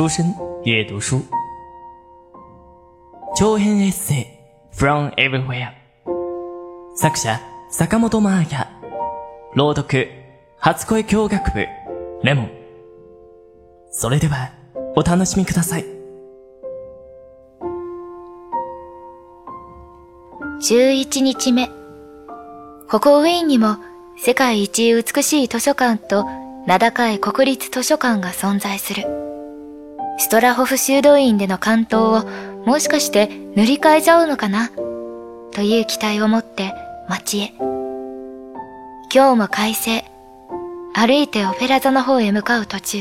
书生阅读书，長編エッセイ。From Everywhere 作者坂本真綾朗読初恋教学部。レモン。それではお楽しみください。11日目。ここウィーンにも世界一美しい図書館と名高い国立図書館が存在する。ストラホフ修道院での関東をもしかして塗り替えちゃうのかな？という期待を持って街へ。今日も快晴。歩いてオペラ座の方へ向かう途中。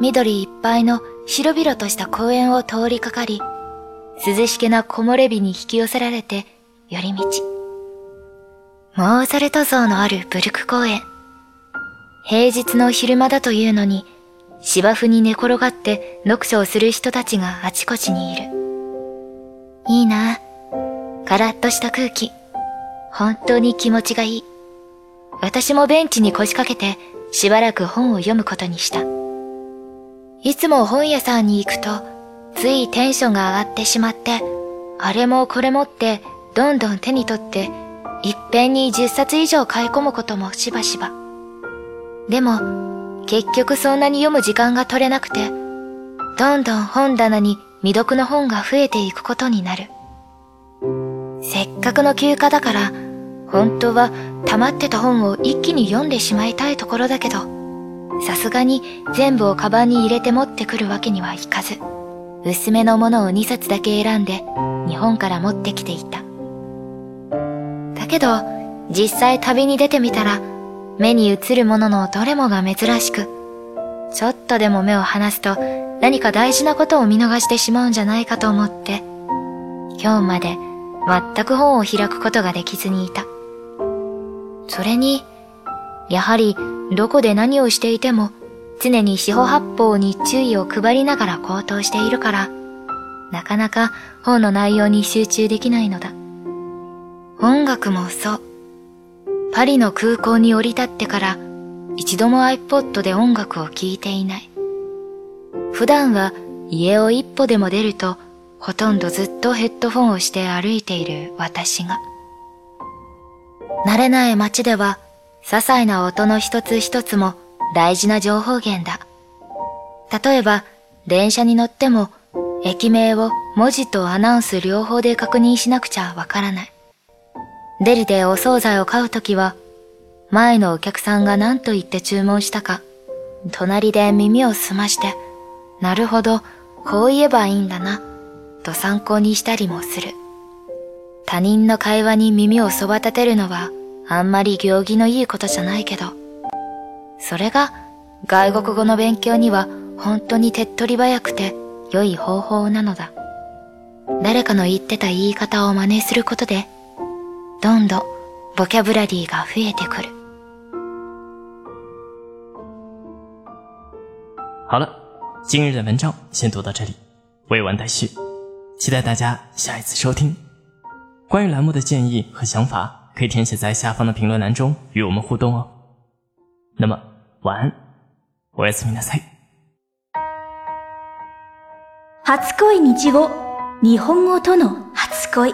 緑いっぱいの広々とした公園を通りかかり、涼しげな木漏れ日に引き寄せられて寄り道。モーザルト像のあるブルク公園。平日の昼間だというのに、芝生に寝転がって読書をする人たちがあちこちにいる。いいな。カラッとした空気。本当に気持ちがいい。私もベンチに腰掛けてしばらく本を読むことにした。いつも本屋さんに行くと、ついテンションが上がってしまって、あれもこれもってどんどん手に取って、いっぺんに10冊以上買い込むこともしばしば。でも、結局そんなに読む時間が取れなくて、どんどん本棚に未読の本が増えていくことになる。せっかくの休暇だから、本当は溜まってた本を一気に読んでしまいたいところだけど、さすがに全部をカバンに入れて持ってくるわけにはいかず、薄めのものを2冊だけ選んで日本から持ってきていた。だけど、実際旅に出てみたら、目に映るもののどれもが珍しく、ちょっとでも目を離すと何か大事なことを見逃してしまうんじゃないかと思って、今日まで全く本を開くことができずにいた。それに、やはりどこで何をしていても常に四方八方に注意を配りながら行動しているから、なかなか本の内容に集中できないのだ。音楽もそう。パリの空港に降り立ってから一度も iPod で音楽を聴いていない。普段は家を一歩でも出るとほとんどずっとヘッドフォンをして歩いている私が。慣れない街では些細な音の一つ一つも大事な情報源だ。例えば電車に乗っても駅名を文字とアナウンス両方で確認しなくちゃわからない。デリでお惣菜を買うときは、前のお客さんが何と言って注文したか、隣で耳を澄まして、なるほど、こう言えばいいんだな、と参考にしたりもする。他人の会話に耳をそば立てるのは、あんまり行儀のいいことじゃないけど、それが外国語の勉強には本当に手っ取り早くて良い方法なのだ。誰かの言ってた言い方を真似することでどんどんボキャブラリーが増えてくる。好了，今日的文章先读到这里，未完待续，期待大家下一次收听。关于栏目的建议和想法，可以填写在下方的评论栏中与我们互动哦。那么晚安，おやすみなさい。初恋日語日本語との初恋